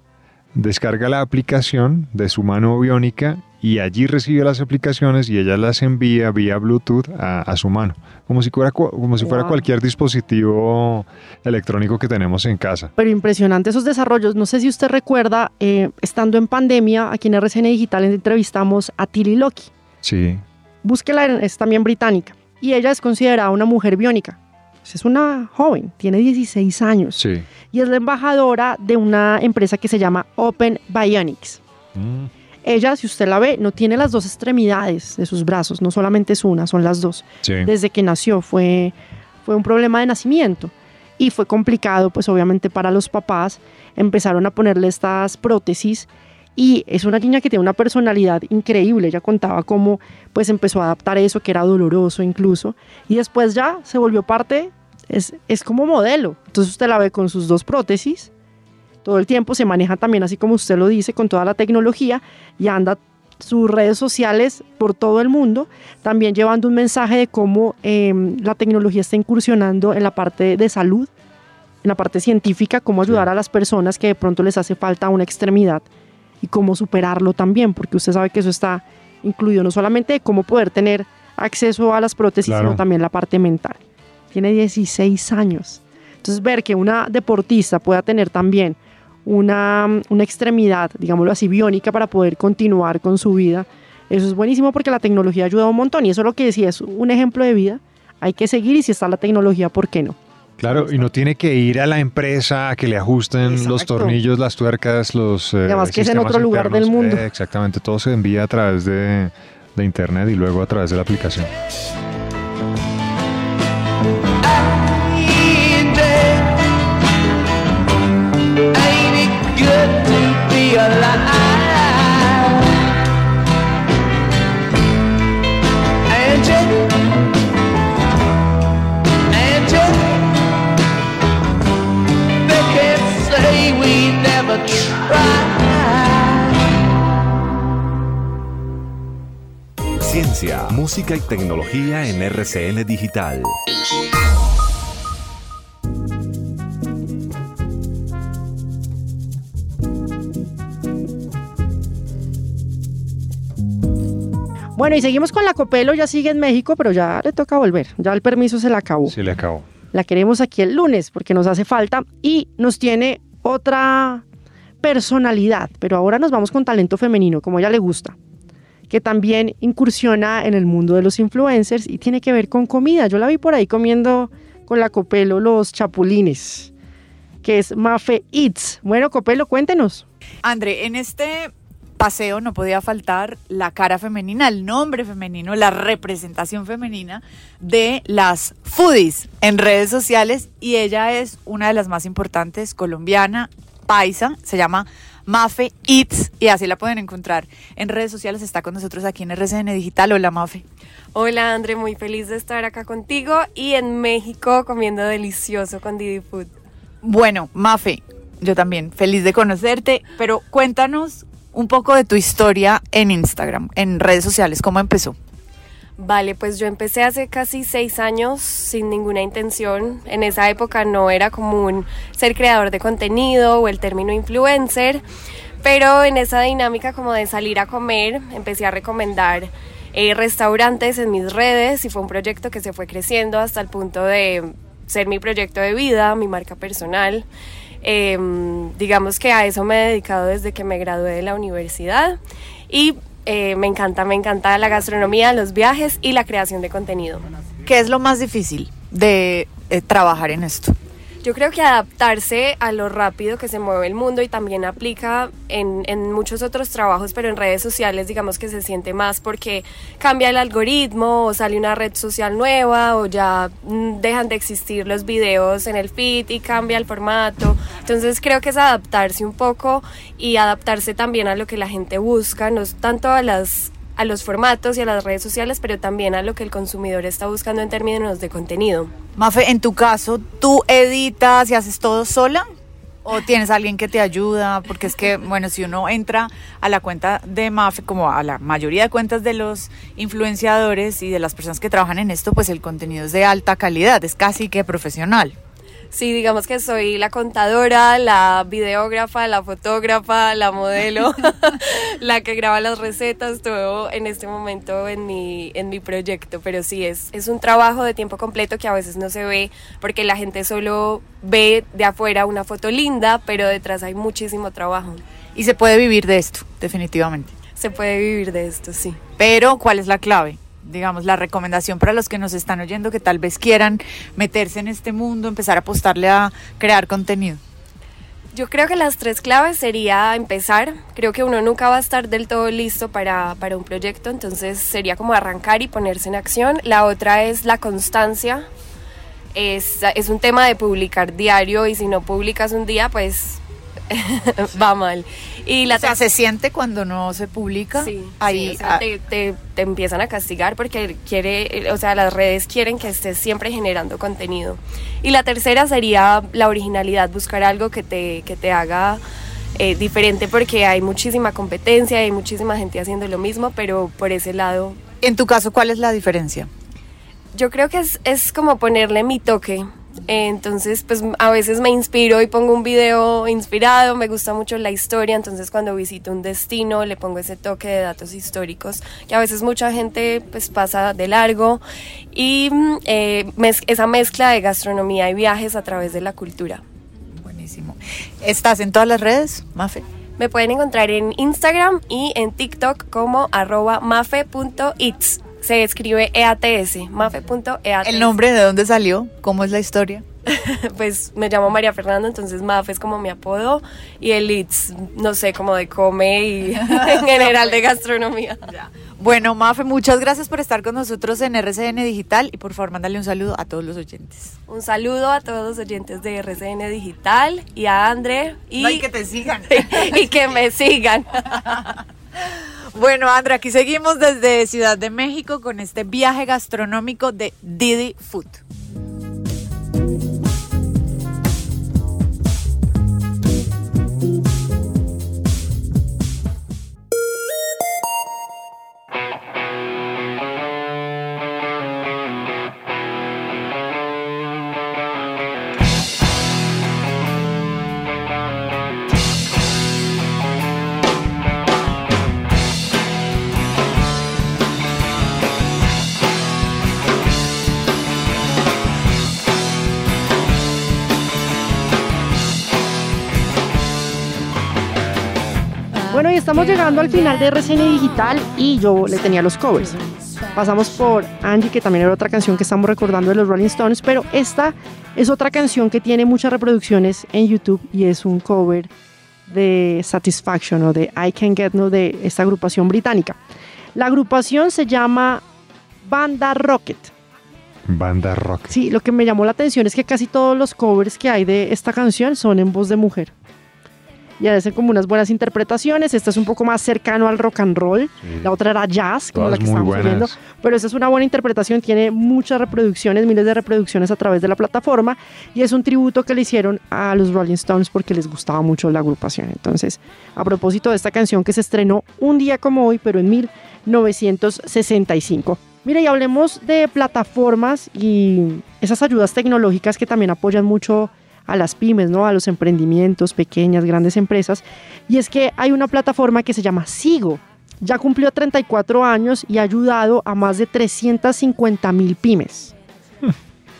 descarga la aplicación de su mano biónica y allí recibe las aplicaciones y ella las envía vía Bluetooth a, a su mano, como si fuera, como si fuera Wow. cualquier dispositivo electrónico que tenemos en casa. Pero impresionante esos desarrollos. No sé si usted recuerda, eh, estando en pandemia, aquí en RCN Digital entrevistamos a Tilly Loki. Sí. Búsquela, es también británica. Y ella es considerada una mujer biónica. Es una joven, tiene 16 años. Sí. Y es la embajadora de una empresa que se llama Open Bionics. Ella, si usted la ve, no tiene las dos extremidades de sus brazos, no solamente es una, son las dos. Sí. Desde que nació fue, fue un problema de nacimiento y fue complicado, pues obviamente para los papás empezaron a ponerle estas prótesis y es una niña que tiene una personalidad increíble. Ella contaba cómo pues empezó a adaptar eso, que era doloroso incluso, y después ya se volvió parte, es, es como modelo. Entonces usted la ve con sus dos prótesis, todo el tiempo se maneja también así como usted lo dice, con toda la tecnología y anda sus redes sociales por todo el mundo, también llevando un mensaje de cómo eh, la tecnología está incursionando en la parte de salud, en la parte científica, cómo ayudar a las personas que de pronto les hace falta una extremidad y cómo superarlo también, porque usted sabe que eso está incluido no solamente de cómo poder tener acceso a las prótesis, Claro. sino también la parte mental. Tiene 16 años. Entonces, ver que una deportista pueda tener también una, una extremidad, digámoslo así, biónica para poder continuar con su vida, eso es buenísimo porque la tecnología ayuda un montón y eso es lo que decía, es un ejemplo de vida. Hay que seguir y si está la tecnología, ¿por qué no? Claro, y no tiene que ir a la empresa a que le ajusten los tornillos, las tuercas, los. eh, además que es en otro lugar del mundo. Eh, exactamente, todo se envía a través de, de internet y luego a través de la aplicación. It good to be alive? And you, they can't say we never tried. Ciencia, música y tecnología en RCN Digital. Bueno, y seguimos con la Copelo, ya sigue en México, pero ya le toca volver, ya el permiso se le acabó. Se le acabó. La queremos aquí el lunes porque nos hace falta y nos tiene otra personalidad, pero ahora nos vamos con talento femenino, como a ella le gusta, que también incursiona en el mundo de los influencers y tiene que ver con comida. Yo la vi por ahí comiendo con la Copelo los chapulines, que es Mafe Eats. Bueno, Copelo, cuéntenos. André, en este paseo no podía faltar la cara femenina, el nombre femenino, la representación femenina de las foodies en redes sociales y ella es una de las más importantes, colombiana, paisa, se llama Mafe Eats y así la pueden encontrar en redes sociales, está con nosotros aquí en RCN Digital. Hola Mafe. Hola André, muy feliz de estar acá contigo y en México comiendo delicioso con Didi Food. Bueno, Mafe, yo también feliz de conocerte, pero cuéntanos un poco de tu historia en Instagram, en redes sociales, ¿cómo empezó? Vale, pues yo empecé hace casi seis años sin ninguna intención. En esa época no era común ser creador de contenido o el término influencer, pero en esa dinámica como de salir a comer empecé a recomendar eh, restaurantes en mis redes y fue un proyecto que se fue creciendo hasta el punto de ser mi proyecto de vida, mi marca personal. Eh, digamos que a eso me he dedicado desde que me gradué de la universidad y eh, me encanta, me encanta la gastronomía, los viajes y la creación de contenido. ¿Qué es lo más difícil de eh, trabajar en esto? Yo creo que adaptarse a lo rápido que se mueve el mundo y también aplica en, en, muchos otros trabajos, pero en redes sociales digamos que se siente más porque cambia el algoritmo o sale una red social nueva o ya mm, dejan de existir los videos en el feed y cambia el formato. Entonces creo que es adaptarse un poco y adaptarse también a lo que la gente busca, no tanto a las a los formatos y a las redes sociales, pero también a lo que el consumidor está buscando en términos de contenido. Mafe, en tu caso, ¿tú editas y haces todo sola? ¿O tienes alguien que te ayuda? Porque es que, bueno, si uno entra a la cuenta de Mafe, como a la mayoría de cuentas de los influenciadores y de las personas que trabajan en esto, pues el contenido es de alta calidad, es casi que profesional. Sí, digamos que soy la contadora, la videógrafa, la fotógrafa, la modelo, la que graba las recetas, todo en este momento en mi, en mi proyecto. Pero sí, es, es un trabajo de tiempo completo que a veces no se ve porque la gente solo ve de afuera una foto linda, pero detrás hay muchísimo trabajo. Y se puede vivir de esto, definitivamente. Se puede vivir de esto, sí. Pero, ¿cuál es la clave? Digamos, la recomendación para los que nos están oyendo que tal vez quieran meterse en este mundo, empezar a apostarle a crear contenido? Yo creo que las tres claves sería empezar. Creo que uno nunca va a estar del todo listo para, para, un proyecto, entonces sería como arrancar y ponerse en acción. La otra es la constancia. Es, es un tema de publicar diario y si no publicas un día, pues va mal. Y la o sea, se siente cuando no se publica. Sí, ahí sí, o sea, ah, te, te, te, empiezan a castigar porque quiere, o sea, las redes quieren que estés siempre generando contenido. Y la tercera sería la originalidad, buscar algo que te, que te haga eh, diferente porque hay muchísima competencia, hay muchísima gente haciendo lo mismo, pero por ese lado. En tu caso, ¿cuál es la diferencia? Yo creo que es, es como ponerle mi toque, entonces, pues a veces me inspiro y pongo un video inspirado, me gusta mucho la historia, entonces cuando visito un destino le pongo ese toque de datos históricos que a veces mucha gente pues pasa de largo y eh, mez esa mezcla de gastronomía y viajes a través de la cultura. Buenísimo. ¿Estás en todas las redes, Mafe? Me pueden encontrar en Instagram y en TikTok como arroba mafe.its se escribe EATS, mafe.eats. ¿El nombre de dónde salió? ¿Cómo es la historia? pues me llamo María Fernanda, entonces Mafe es como mi apodo y el ITS, no sé, como de come y en general de gastronomía. Ya. Bueno, Mafe, muchas gracias por estar con nosotros en RCN Digital y por favor mándale un saludo a todos los oyentes. Un saludo a todos los oyentes de RCN Digital y a André y, no, y que te sigan. y que me sigan. Bueno, Andra, aquí seguimos desde Ciudad de México con este viaje gastronómico de Didi Food. Llegando al final de RCN Digital y yo le tenía los covers. Pasamos por Angie, que también era otra canción que estamos recordando de los Rolling Stones, pero esta es otra canción que tiene muchas reproducciones en YouTube y es un cover de Satisfaction o de I Can Get No de esta agrupación británica. La agrupación se llama Banda Rocket. Banda Rocket. Sí, lo que me llamó la atención es que casi todos los covers que hay de esta canción son en voz de mujer y hacen como unas buenas interpretaciones. Esta es un poco más cercano al rock and roll. Sí. La otra era jazz, como Todas la que estamos viendo. Pero esta es una buena interpretación, tiene muchas reproducciones, miles de reproducciones a través de la plataforma y es un tributo que le hicieron a los Rolling Stones porque les gustaba mucho la agrupación. Entonces, a propósito de esta canción que se estrenó un día como hoy, pero en 1965. Mira, y hablemos de plataformas y esas ayudas tecnológicas que también apoyan mucho a las pymes, ¿no? a los emprendimientos, pequeñas, grandes empresas. Y es que hay una plataforma que se llama Sigo. Ya cumplió 34 años y ha ayudado a más de 350 mil pymes.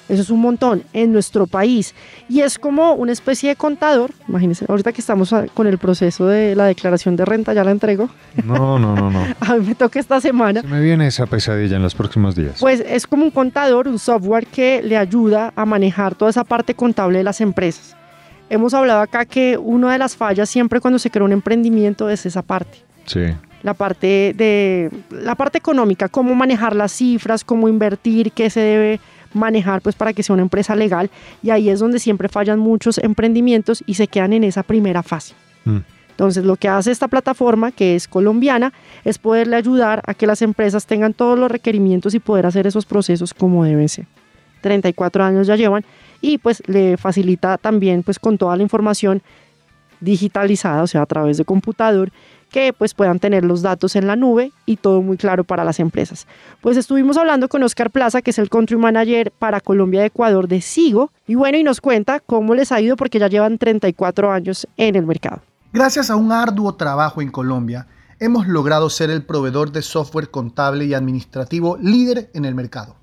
Eso es un montón en nuestro país. Y es como una especie de contador. Imagínense, ahorita que estamos con el proceso de la declaración de renta, ya la entrego. No, no, no, no. A mí me toca esta semana. Se me viene esa pesadilla en los próximos días. Pues es como un contador, un software que le ayuda a manejar toda esa parte contable de las empresas. Hemos hablado acá que una de las fallas siempre cuando se crea un emprendimiento es esa parte. Sí. La parte de la parte económica, cómo manejar las cifras, cómo invertir, qué se debe manejar pues para que sea una empresa legal y ahí es donde siempre fallan muchos emprendimientos y se quedan en esa primera fase. Mm. Entonces, lo que hace esta plataforma, que es colombiana, es poderle ayudar a que las empresas tengan todos los requerimientos y poder hacer esos procesos como deben ser. 34 años ya llevan y pues le facilita también pues con toda la información digitalizada, o sea, a través de computador, que pues puedan tener los datos en la nube y todo muy claro para las empresas. Pues estuvimos hablando con Oscar Plaza, que es el Country Manager para Colombia y Ecuador de Sigo, y bueno, y nos cuenta cómo les ha ido porque ya llevan 34 años en el mercado. Gracias a un arduo trabajo en Colombia, hemos logrado ser el proveedor de software contable y administrativo líder en el mercado.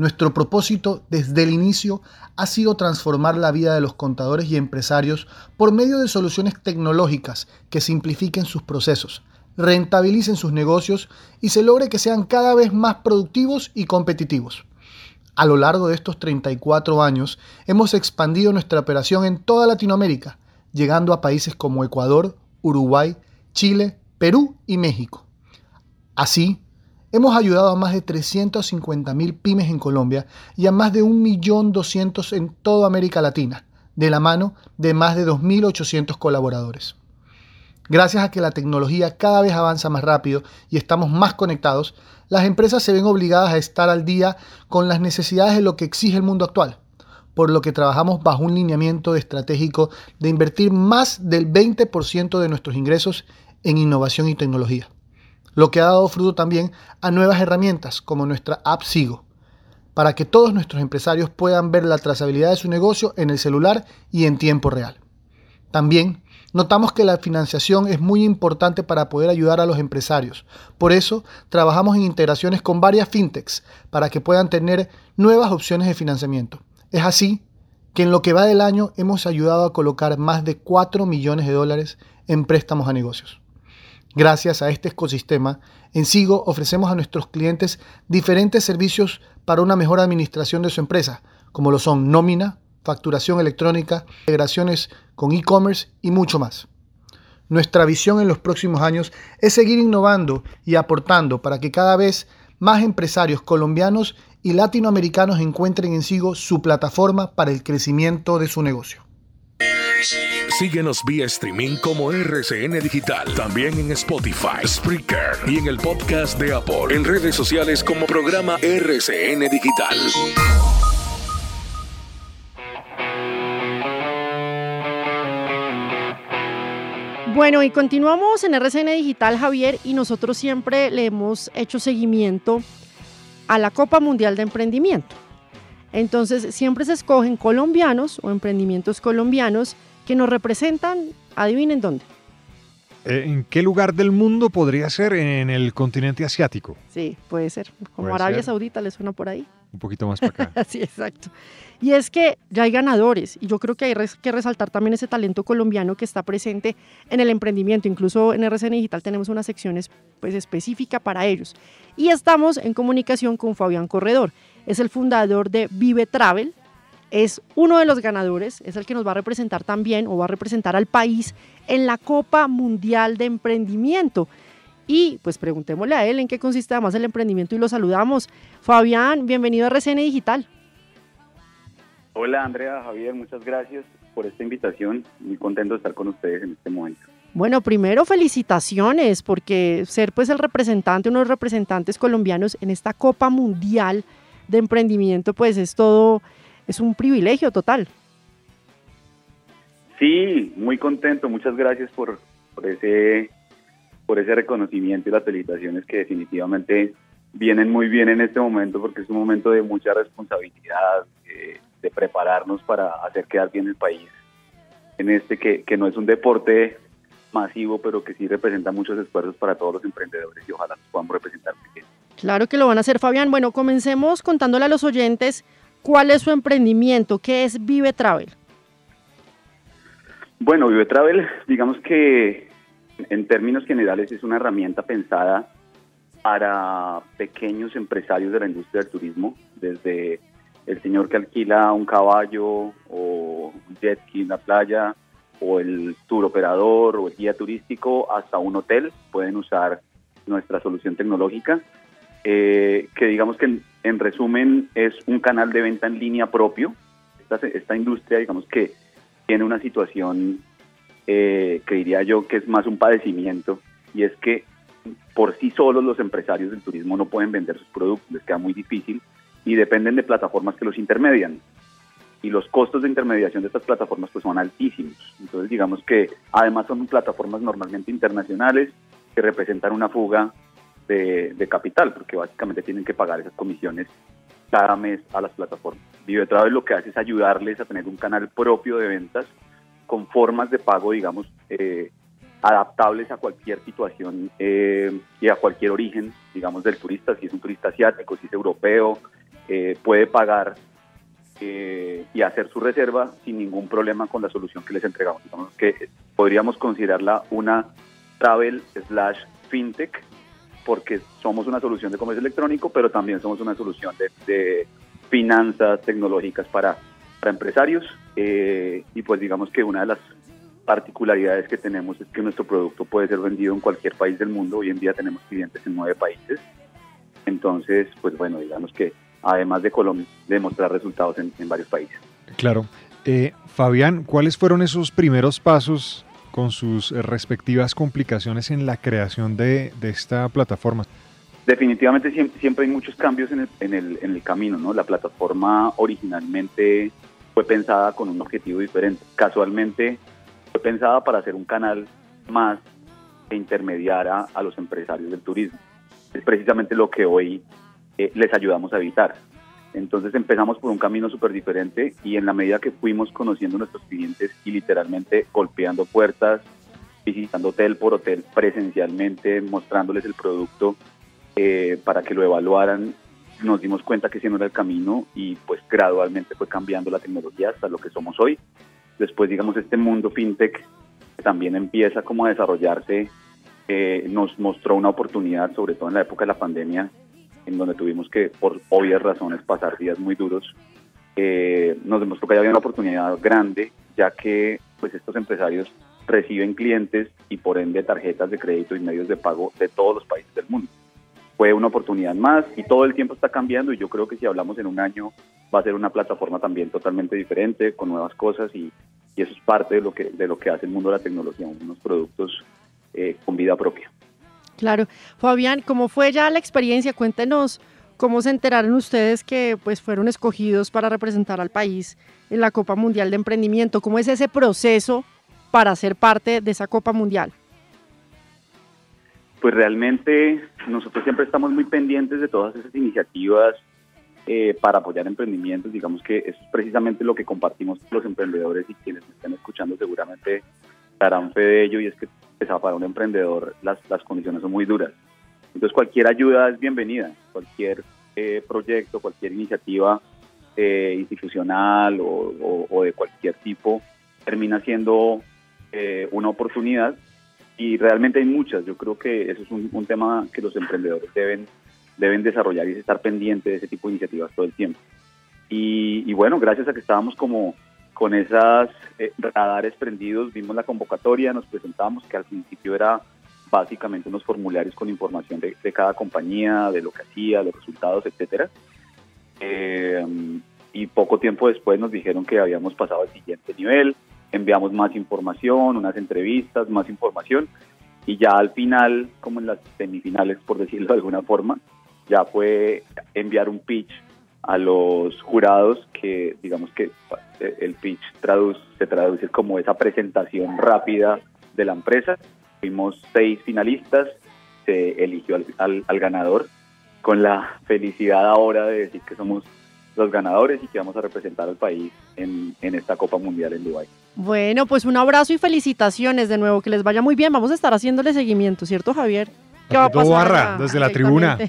Nuestro propósito desde el inicio ha sido transformar la vida de los contadores y empresarios por medio de soluciones tecnológicas que simplifiquen sus procesos, rentabilicen sus negocios y se logre que sean cada vez más productivos y competitivos. A lo largo de estos 34 años hemos expandido nuestra operación en toda Latinoamérica, llegando a países como Ecuador, Uruguay, Chile, Perú y México. Así, hemos ayudado a más de 350.000 pymes en Colombia y a más de 1.200.000 en toda América Latina, de la mano de más de 2.800 colaboradores. Gracias a que la tecnología cada vez avanza más rápido y estamos más conectados, las empresas se ven obligadas a estar al día con las necesidades de lo que exige el mundo actual, por lo que trabajamos bajo un lineamiento estratégico de invertir más del 20% de nuestros ingresos en innovación y tecnología, lo que ha dado fruto también a nuevas herramientas como nuestra app Sigo, para que todos nuestros empresarios puedan ver la trazabilidad de su negocio en el celular y en tiempo real. También notamos que la financiación es muy importante para poder ayudar a los empresarios. Por eso trabajamos en integraciones con varias fintechs para que puedan tener nuevas opciones de financiamiento. Es así que en lo que va del año hemos ayudado a colocar más de 4 millones de dólares en préstamos a negocios. Gracias a este ecosistema, en Sigo ofrecemos a nuestros clientes diferentes servicios para una mejor administración de su empresa, como lo son nómina, facturación electrónica, integraciones con e-commerce y mucho más. Nuestra visión en los próximos años es seguir innovando y aportando para que cada vez más empresarios colombianos y latinoamericanos encuentren en Sigo su plataforma para el crecimiento de su negocio. Síguenos vía streaming como RCN Digital, también en Spotify, Spreaker y en el podcast de Apple, en redes sociales como programa RCN Digital. Bueno, y continuamos en RCN Digital, Javier, y nosotros siempre le hemos hecho seguimiento a la Copa Mundial de Emprendimiento. Entonces, siempre se escogen colombianos o emprendimientos colombianos que nos representan, adivinen dónde. Eh, ¿En qué lugar del mundo podría ser en el continente asiático? Sí, puede ser. Como Puede Arabia ser. Saudita le suena por ahí. Un poquito más para acá. sí, exacto. Y es que ya hay ganadores y yo creo que hay que resaltar también ese talento colombiano que está presente en el emprendimiento. Incluso en RCN Digital tenemos una sección es- pues, específica para ellos. Y estamos en comunicación con Fabián Corredor. Es el fundador de Vive Travel. Es uno de los ganadores, es el que nos va a representar también o va a representar al país en la Copa Mundial de Emprendimiento. Y pues preguntémosle a él en qué consiste además el emprendimiento y lo saludamos. Fabián, bienvenido a RCN Digital. Hola Andrea, Javier, muchas gracias por esta invitación. Muy contento de estar con ustedes en este momento. Bueno, primero felicitaciones porque ser pues el representante, uno de los representantes colombianos en esta Copa Mundial de Emprendimiento, pues es todo, es un privilegio total. Sí, muy contento. Muchas gracias por, por ese por ese reconocimiento y las felicitaciones que definitivamente vienen muy bien en este momento porque es un momento de mucha responsabilidad, eh, de prepararnos para hacer quedar bien el país en este que, que no es un deporte masivo, pero que sí representa muchos esfuerzos para todos los emprendedores y ojalá nos podamos representar. Claro que lo van a hacer, Fabián. Bueno, comencemos contándole a los oyentes ¿Cuál es su emprendimiento? ¿Qué es Vive Travel? Bueno, Vive Travel, digamos que en términos generales es una herramienta pensada para pequeños empresarios de la industria del turismo, desde el señor que alquila un caballo o un jet ski en la playa, o el tour operador o el guía turístico, hasta un hotel, pueden usar nuestra solución tecnológica, eh, que digamos que en, en resumen es un canal de venta en línea propio. Esta, esta industria, digamos que tiene una situación eh, que diría yo que es más un padecimiento, y es que por sí solos los empresarios del turismo no pueden vender sus productos, les queda muy difícil y dependen de plataformas que los intermedian. Y los costos de intermediación de estas plataformas pues son altísimos. Entonces digamos que además son plataformas normalmente internacionales que representan una fuga de, de capital, porque básicamente tienen que pagar esas comisiones cada mes a las plataformas. Vivetravel lo que hace es ayudarles a tener un canal propio de ventas con formas de pago, digamos, eh, adaptables a cualquier situación eh, y a cualquier origen, digamos, del turista. Si es un turista asiático, si es europeo, eh, puede pagar eh, y hacer su reserva sin ningún problema con la solución que les entregamos. Digamos que podríamos considerarla una travel slash fintech porque somos una solución de comercio electrónico, pero también somos una solución de, de finanzas tecnológicas para, para empresarios. Eh, y pues digamos que una de las particularidades que tenemos es que nuestro producto puede ser vendido en cualquier país del mundo. Hoy en día tenemos clientes en nueve países. Entonces, pues bueno, digamos que además de Colombia, de mostrar resultados en, en varios países. Claro. Eh, Fabián, ¿cuáles fueron esos primeros pasos con sus eh, respectivas complicaciones en la creación de, esta plataforma? Definitivamente siempre, hay muchos cambios en el, en, el, camino, ¿no? La plataforma originalmente fue pensada con un objetivo diferente. Casualmente fue pensada para ser un canal más que intermediara a los empresarios del turismo. Es precisamente lo que hoy eh, les ayudamos a evitar. Entonces empezamos por un camino súper diferente y en la medida que fuimos conociendo a nuestros clientes y literalmente golpeando puertas, visitando hotel por hotel presencialmente, mostrándoles el producto eh, para que lo evaluaran, nos dimos cuenta que ese no era el camino y pues gradualmente fue cambiando la tecnología hasta lo que somos hoy. Después, digamos, este mundo fintech también empieza como a desarrollarse, eh, nos mostró una oportunidad, sobre todo en la época de la pandemia, en donde tuvimos que, por obvias razones, pasar días muy duros, eh, nos demostró que había una oportunidad grande, ya que pues estos empresarios reciben clientes y por ende tarjetas de crédito y medios de pago de todos los países del mundo. Fue una oportunidad más y todo el tiempo está cambiando y yo creo que si hablamos en un año va a ser una plataforma también totalmente diferente, con nuevas cosas y, y eso es parte de lo que de lo que hace el mundo de la tecnología, unos productos eh, con vida propia. Claro. Fabián, ¿cómo fue ya la experiencia? Cuéntenos cómo se enteraron ustedes que pues fueron escogidos para representar al país en la Copa Mundial de Emprendimiento. ¿Cómo es ese proceso para ser parte de esa Copa Mundial? Pues realmente nosotros siempre estamos muy pendientes de todas esas iniciativas eh, para apoyar emprendimientos. Digamos que eso es precisamente lo que compartimos los emprendedores y quienes me están escuchando seguramente darán fe de ello y es que para un emprendedor las, las condiciones son muy duras. Entonces cualquier ayuda es bienvenida, cualquier eh, proyecto, cualquier iniciativa eh, institucional o, o, o, de cualquier tipo termina siendo eh, una oportunidad y realmente hay muchas. Yo creo que eso es un, un, tema que los emprendedores deben, deben desarrollar y estar pendientes de ese tipo de iniciativas todo el tiempo. Y, y bueno, gracias a que estábamos como con esas eh, radares prendidos, vimos la convocatoria, nos presentamos, que al principio era básicamente unos formularios con información de, de cada compañía, de lo que hacía, los resultados, etcétera. Eh, y poco tiempo después nos dijeron que habíamos pasado al siguiente nivel, enviamos más información, unas entrevistas, más información, y ya al final, como en las semifinales, por decirlo de alguna forma, ya fue enviar un pitch a los jurados que digamos que el pitch traduce, se traduce como esa presentación rápida de la empresa. Fuimos seis finalistas, se eligió al, al, al, ganador con la felicidad ahora de decir que somos los ganadores y que vamos a representar al país en, en esta Copa Mundial en Dubái. Bueno, pues un abrazo y felicitaciones de nuevo, que les vaya muy bien. Vamos a estar haciéndole seguimiento, ¿cierto Javier? ¿Qué va a pasar Barra, desde la tribuna.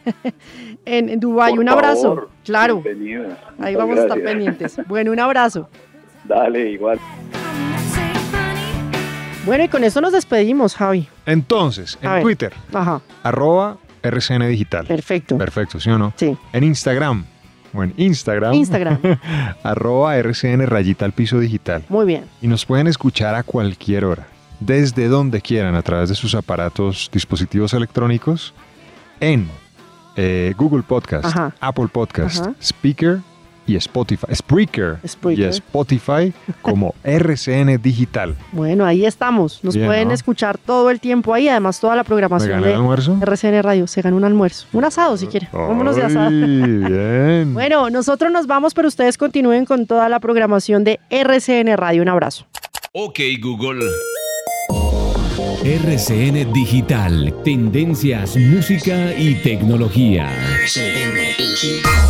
En, en Dubái. Un abrazo. favor, claro. bienvenido. Ahí Muchas vamos a estar pendientes. Bueno, un abrazo. Dale, igual. Bueno, y con esto nos despedimos, Javi. Entonces, en ver. Twitter, Ajá. arroba RCN Digital. Perfecto. Perfecto, ¿sí o no? Sí. En Instagram, o en Instagram, Instagram. arroba RCN rayita al piso digital. Muy bien. Y nos pueden escuchar a cualquier hora, desde donde quieran, a través de sus aparatos, dispositivos electrónicos, en eh, Google Podcast, Ajá. Apple Podcast, Ajá. Speaker y Spotify. Spreaker, Spreaker. y Spotify como RCN Digital. Bueno, ahí estamos. Nos Bien, pueden ¿no? escuchar todo el tiempo ahí. Además, toda la ¿Me programación de el almuerzo? RCN Radio. Se gana un almuerzo. Un asado, si quiere. Vámonos de asado. Bien. Bueno, nosotros nos vamos, pero ustedes continúen con toda la programación de RCN Radio. Un abrazo. Ok, Google. RCN Digital, tendencias, música y tecnología. RCN Digital.